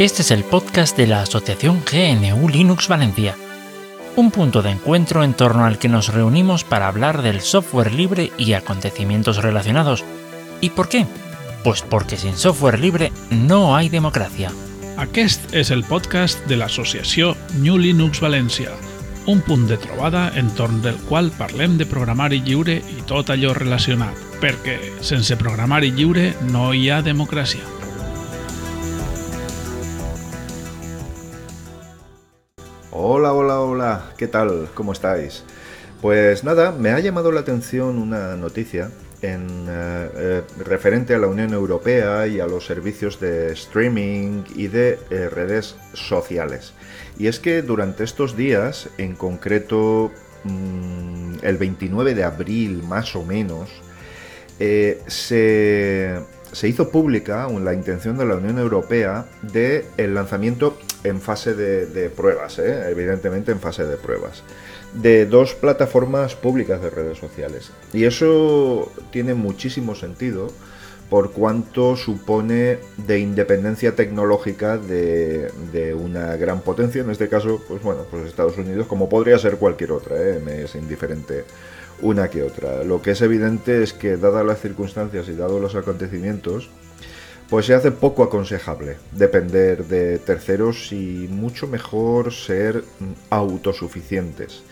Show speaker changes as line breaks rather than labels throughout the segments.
Este es el podcast de la Asociación GNU Linux Valencia, un punto de encuentro en torno al que nos reunimos para hablar del software libre y acontecimientos relacionados. ¿Y por qué? Pues porque sin software libre no hay democracia.
Aquest és el podcast de l'associació New Linux València, un punt de trobada entorn del qual parlem de programari lliure i tot allò relacionat, perquè sense programari lliure no hi ha democràcia.
Hola, hola, hola, ¿qué tal? ¿Cómo estáis? Pues nada, me ha llamado la atención una noticia eh, eh, referente a la Unión Europea y a los servicios de streaming y de eh, redes sociales. Y es que durante estos días, en concreto mm, el 29 de abril más o menos, se, se, hizo pública la intención de la Unión Europea de el lanzamiento en fase de, de pruebas, evidentemente en fase de pruebas de dos plataformas públicas de redes sociales. Y eso tiene muchísimo sentido por cuanto supone de independencia tecnológica de, una gran potencia, en este caso, pues bueno, pues Estados Unidos, como podría ser cualquier otra, ¿eh? es indiferente una que otra. Lo que es evidente es que, dadas las circunstancias y dados los acontecimientos, pues se hace poco aconsejable depender de terceros y mucho mejor ser autosuficientes.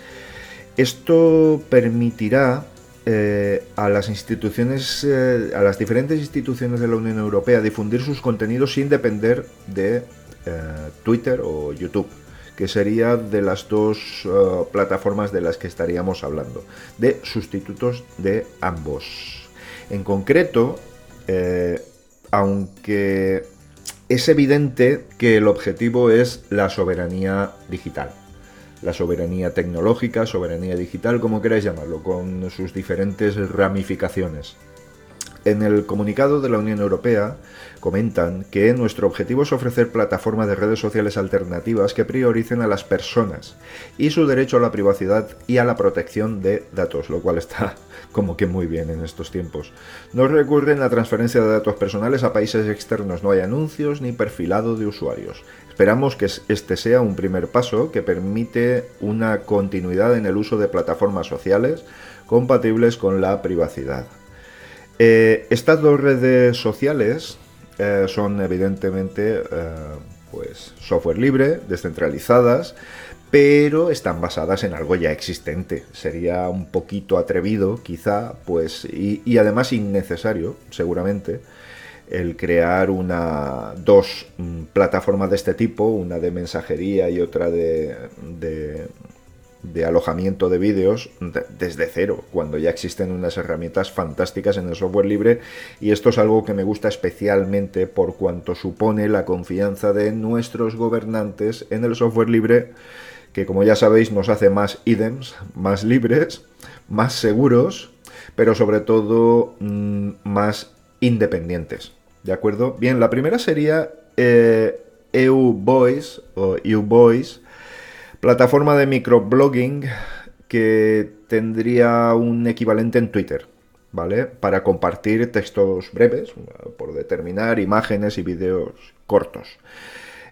Esto permitirá eh, a las instituciones, eh, a las diferentes instituciones de la Unión Europea difundir sus contenidos sin depender de eh, Twitter o YouTube, que sería de las dos plataformas de las que estaríamos hablando, de sustitutos de ambos. En concreto, aunque es evidente que el objetivo es la soberanía digital la soberanía tecnológica, soberanía digital, como queráis llamarlo, con sus diferentes ramificaciones. En el comunicado de la Unión Europea comentan que nuestro objetivo es ofrecer plataformas de redes sociales alternativas que prioricen a las personas y su derecho a la privacidad y a la protección de datos, lo cual está como que muy bien en estos tiempos. No recurren a transferencia de datos personales a países externos, no hay anuncios ni perfilado de usuarios. Esperamos que este sea un primer paso que permite una continuidad en el uso de plataformas sociales compatibles con la privacidad. Eh, estas dos redes sociales eh, son evidentemente eh, pues, software libre, descentralizadas, pero están basadas en algo ya existente. Sería un poquito atrevido, quizá, pues, y además innecesario, seguramente, el crear una dos mm, plataformas de este tipo, una de mensajería y otra de, alojamiento de vídeos desde cero, cuando ya existen unas herramientas fantásticas en el software libre y esto es algo que me gusta especialmente por cuanto supone la confianza de nuestros gobernantes en el software libre que como ya sabéis nos hace más idens, más libres, más seguros, pero sobre todo mm, más independientes. ¿De acuerdo? Bien, la primera sería eh, EU Voice o EU plataforma de microblogging que tendría un equivalente en Twitter, ¿vale? Para compartir textos breves, por determinar imágenes y vídeos cortos.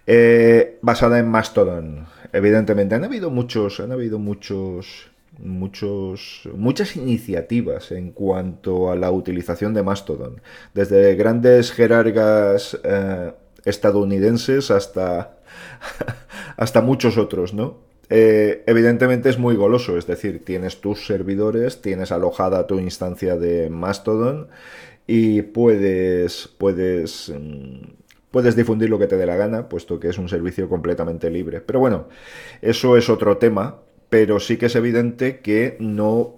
Eh, basada en Mastodon. Evidentemente, han habido muchos, han habido muchos muchos, muchas iniciativas en cuanto a la utilización de Mastodon, desde grandes jerarcas eh, estadounidenses hasta, hasta muchos otros, ¿no? Eh, evidentemente es muy goloso, es decir, tienes tus servidores, tienes alojada tu instancia de Mastodon y puedes, puedes, mm, puedes difundir lo que te dé la gana, puesto que es un servicio completamente libre. Pero bueno, eso es otro tema pero sí que es evidente que no,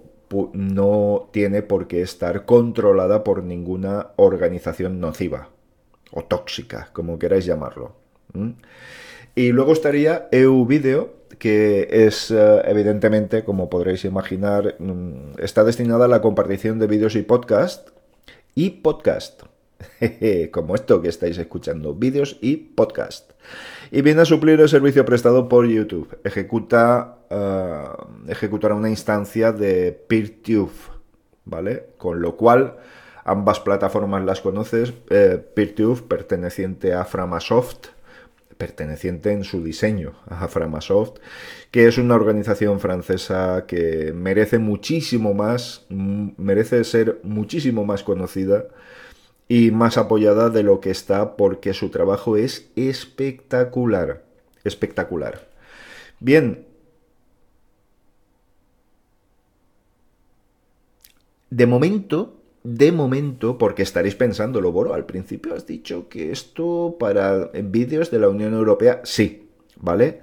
no tiene por qué estar controlada por ninguna organización nociva o tóxica, como queráis llamarlo. Y luego estaría EU Video, que es eh, evidentemente, como podréis imaginar, mm, está destinada a la compartición de vídeos y podcast. Y podcast. como esto que estáis escuchando, vídeos y podcast. Y viene a suplir el servicio prestado por YouTube. Ejecuta, uh, ejecutará una instancia de PeerTube, ¿vale? Con lo cual ambas plataformas las conoces. Eh, PeerTube, perteneciente a Framasoft, perteneciente en su diseño a Framasoft, que es una organización francesa que merece muchísimo más, merece ser muchísimo más conocida y más apoyada de lo que está porque su trabajo es espectacular, espectacular. Bien, de momento de momento, porque estaréis pensando, lo Boro, al principio has dicho que esto para vídeos de la Unión Europea, sí, ¿vale?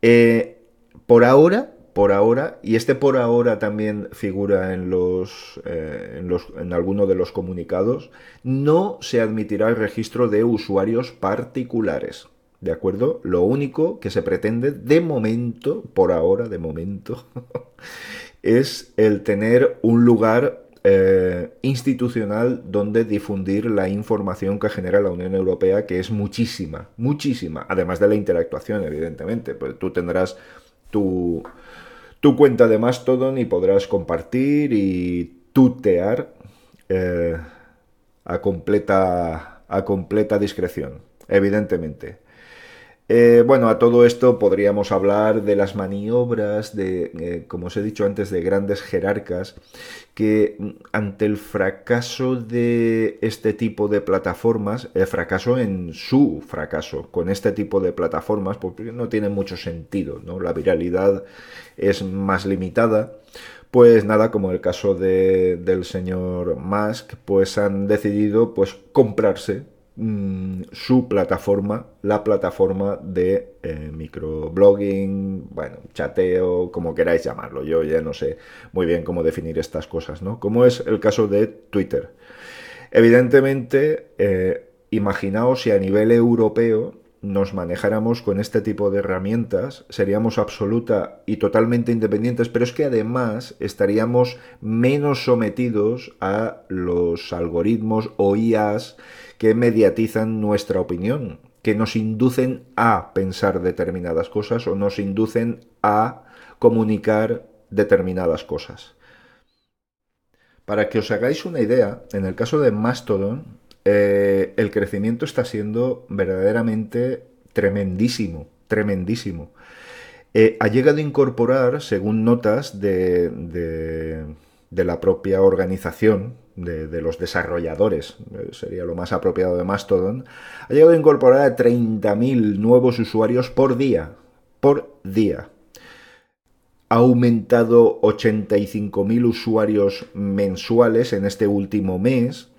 Eh, por ahora, por ahora, y este por ahora también figura en los, eh, en los en alguno de los comunicados, no se admitirá el registro de usuarios particulares. ¿De acuerdo? Lo único que se pretende de momento, por ahora, de momento, es el tener un lugar eh, institucional donde difundir la información que genera la Unión Europea, que es muchísima, muchísima, además de la interactuación, evidentemente. Pues tú tendrás tu, tu cuenta de Mastodon y podrás compartir y tutear eh, a, completa, a completa discreción, evidentemente. Eh, bueno, a todo esto podríamos hablar de las maniobras, de, eh, como os he dicho antes, de grandes jerarcas que mm, ante el fracaso de este tipo de plataformas, el fracaso en su fracaso con este tipo de plataformas, porque no tiene mucho sentido, ¿no? La viralidad es más limitada. Pues nada, como el caso de, del señor Musk, pues han decidido pues comprarse Mm, su plataforma, la plataforma de eh, microblogging, bueno, chateo, como queráis llamarlo. Yo ya no sé muy bien cómo definir estas cosas, ¿no? Como es el caso de Twitter. Evidentemente, eh, imaginaos si a nivel europeo nos manejáramos con este tipo de herramientas, seríamos absoluta y totalmente independientes, pero es que además estaríamos menos sometidos a los algoritmos o IAs que mediatizan nuestra opinión, que nos inducen a pensar determinadas cosas o nos inducen a comunicar determinadas cosas. Para que os hagáis una idea, en el caso de Mastodon, eh, el crecimiento está siendo verdaderamente tremendísimo, tremendísimo. Eh, ha llegado a incorporar, según notas de, la propia organización, de, los desarrolladores, eh, sería lo más apropiado de Mastodon, ha llegado a incorporar a 30.000 nuevos usuarios por día. Por día. Ha aumentado 85.000 usuarios mensuales en este último mes,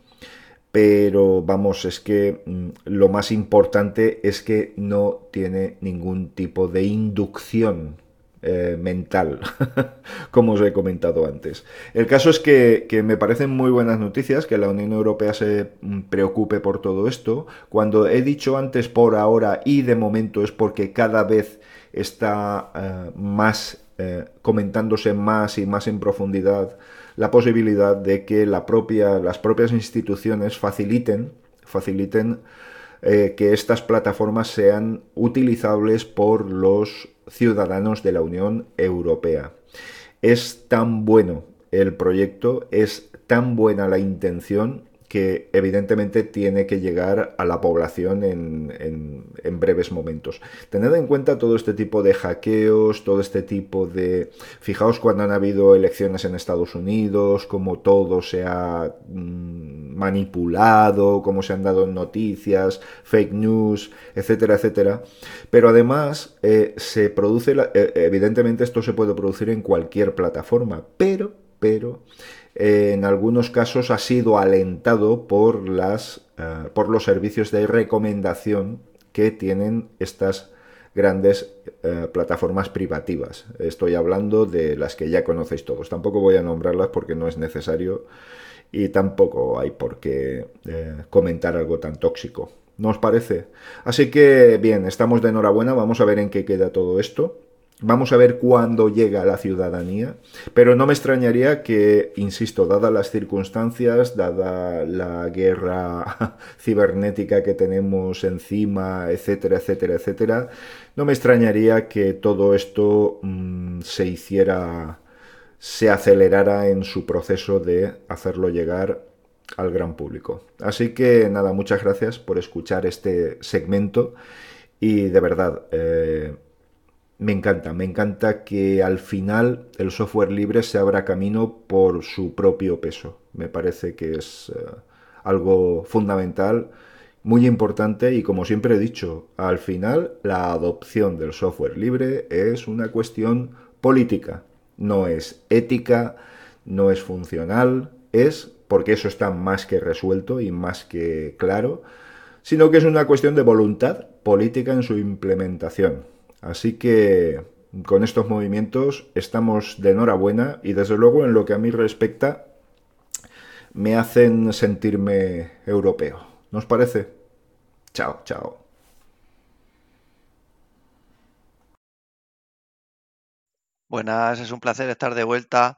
pero vamos, es que mm, lo más importante es que no tiene ningún tipo de inducción eh, mental, como os he comentado antes. El caso es que, me parecen muy buenas noticias que la Unión Europea se mm, preocupe por todo esto. Cuando he dicho antes por ahora y de momento es porque cada vez está eh, más eh, comentándose más y más en profundidad la posibilidad de que las propias instituciones faciliten, faciliten que estas plataformas sean utilizables por los ciudadanos de la Unión Europea. Es tan bueno el proyecto, es tan buena la intención que evidentemente tiene que llegar a la población en, breves momentos. Tened en cuenta todo este tipo de hackeos, todo este tipo de... Fijaos cuando han habido elecciones en Estados Unidos, cómo todo se ha mm, manipulado, cómo se han dado noticias, fake news, etcétera, etcétera. Pero además eh, se produce, eh, evidentemente esto se puede producir en cualquier plataforma, pero, pero en algunos casos ha sido alentado por, las, eh, por los servicios de recomendación que tienen estas grandes eh, plataformas privativas. Estoy hablando de las que ya conocéis todos. Tampoco voy a nombrarlas porque no es necesario y tampoco hay por qué eh, comentar algo tan tóxico. ¿No os parece? Así que bien, estamos de enhorabuena, vamos a ver en qué queda todo esto. Vamos a ver cuándo llega la ciudadanía, pero no me extrañaría que, insisto, dadas las circunstancias, dada la guerra cibernética que tenemos encima, etcétera, etcétera, etcétera, no me extrañaría que todo esto mm, se hiciera, se acelerara en su proceso de hacerlo llegar al gran público. Así que nada, muchas gracias por escuchar este segmento y de verdad... Eh, me encanta, me encanta que al final el software libre se abra camino por su propio peso. Me parece que es eh, algo fundamental, muy importante y como siempre he dicho, al final la adopción del software libre es una cuestión política, no es ética, no es funcional, es porque eso está más que resuelto y más que claro, sino que es una cuestión de voluntad política en su implementación. Así que con estos movimientos estamos de enhorabuena y desde luego en lo que a mí respecta me hacen sentirme europeo. ¿Nos parece? Chao, chao.
Buenas, es un placer estar de vuelta.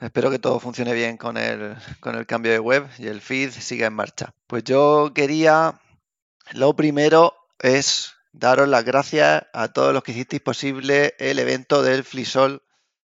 Espero que todo funcione bien con el, con el cambio de web y el feed siga en marcha. Pues yo quería, lo primero es daros las gracias a todos los que hicisteis posible el evento del Flisol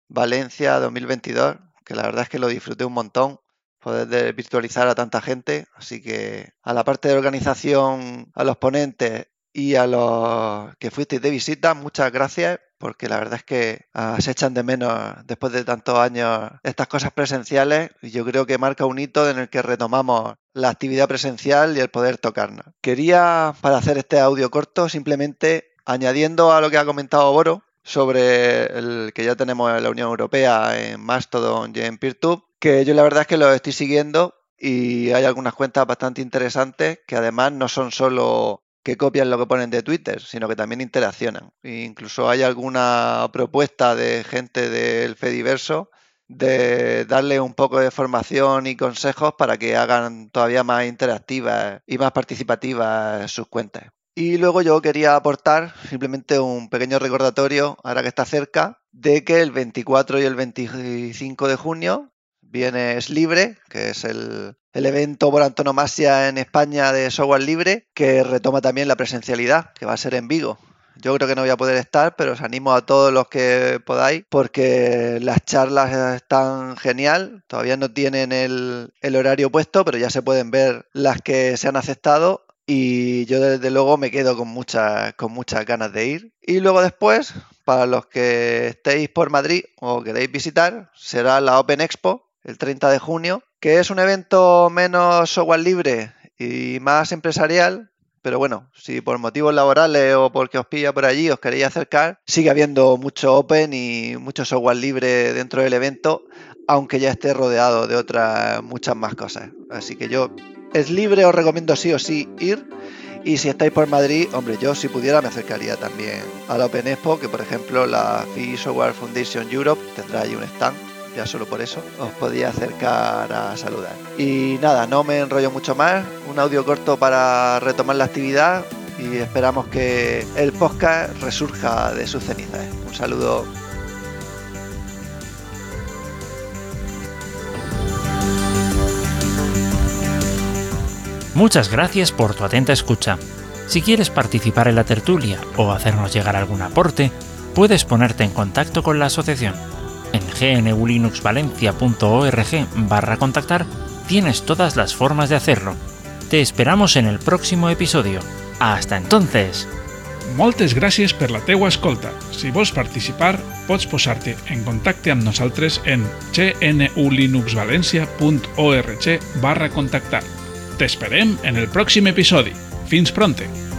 Valencia 2022, que la verdad es que lo disfruté un montón, poder virtualizar a tanta gente, así que a la parte de organización, a los ponentes y a los que fuisteis de visita, muchas gracias, porque la verdad es que ah, se echan de menos después de tantos años estas cosas presenciales y yo creo que marca un hito en el que retomamos la actividad presencial y el poder tocarnos. Quería, para hacer este audio corto, simplemente añadiendo a lo que ha comentado Boro sobre el que ya tenemos en la Unión Europea en Mastodon y en PeerTube, que yo la verdad es que lo estoy siguiendo y hay algunas cuentas bastante interesantes que además no son solo que copian lo que ponen de Twitter, sino que también interaccionan. E incluso hay alguna propuesta de gente del Fediverso de darle un poco de formación y consejos para que hagan todavía más interactivas y más participativas sus cuentas. Y luego yo quería aportar simplemente un pequeño recordatorio, ahora que está cerca, de que el 24 y el 25 de junio viene Es Libre, que es el, el evento por antonomasia en España de software libre, que retoma también la presencialidad, que va a ser en Vigo. Yo creo que no voy a poder estar, pero os animo a todos los que podáis porque las charlas están genial. Todavía no tienen el, horario puesto, pero ya se pueden ver las que se han aceptado y yo desde luego me quedo con muchas, con muchas ganas de ir. Y luego después, para los que estéis por Madrid o queréis visitar, será la Open Expo el 30 de junio, que es un evento menos software libre y más empresarial, pero bueno, si por motivos laborales o porque os pilla por allí os queréis acercar, sigue habiendo mucho open y mucho software libre dentro del evento, aunque ya esté rodeado de otras muchas más cosas. Así que yo es libre, os recomiendo sí o sí ir. Y si estáis por Madrid, hombre, yo si pudiera me acercaría también a la Open Expo, que por ejemplo la Free Software Foundation Europe tendrá allí un stand ya solo por eso os podía acercar a saludar. Y nada, no me enrollo mucho más, un audio corto para retomar la actividad y esperamos que el podcast resurja de sus cenizas. Un saludo.
Muchas gracias por tu atenta escucha. Si quieres participar en la tertulia o hacernos llegar algún aporte, puedes ponerte en contacto con la asociación en gnulinuxvalencia.org barra contactar tienes todas las formas de hacerlo. Te esperamos en el próximo episodio. Hasta entonces!
Moltes gràcies per la teua escolta. Si vols participar, pots posar-te en contacte amb nosaltres en gnulinuxvalencia.org barra contactar. T'esperem en el pròxim episodi. Fins pronte!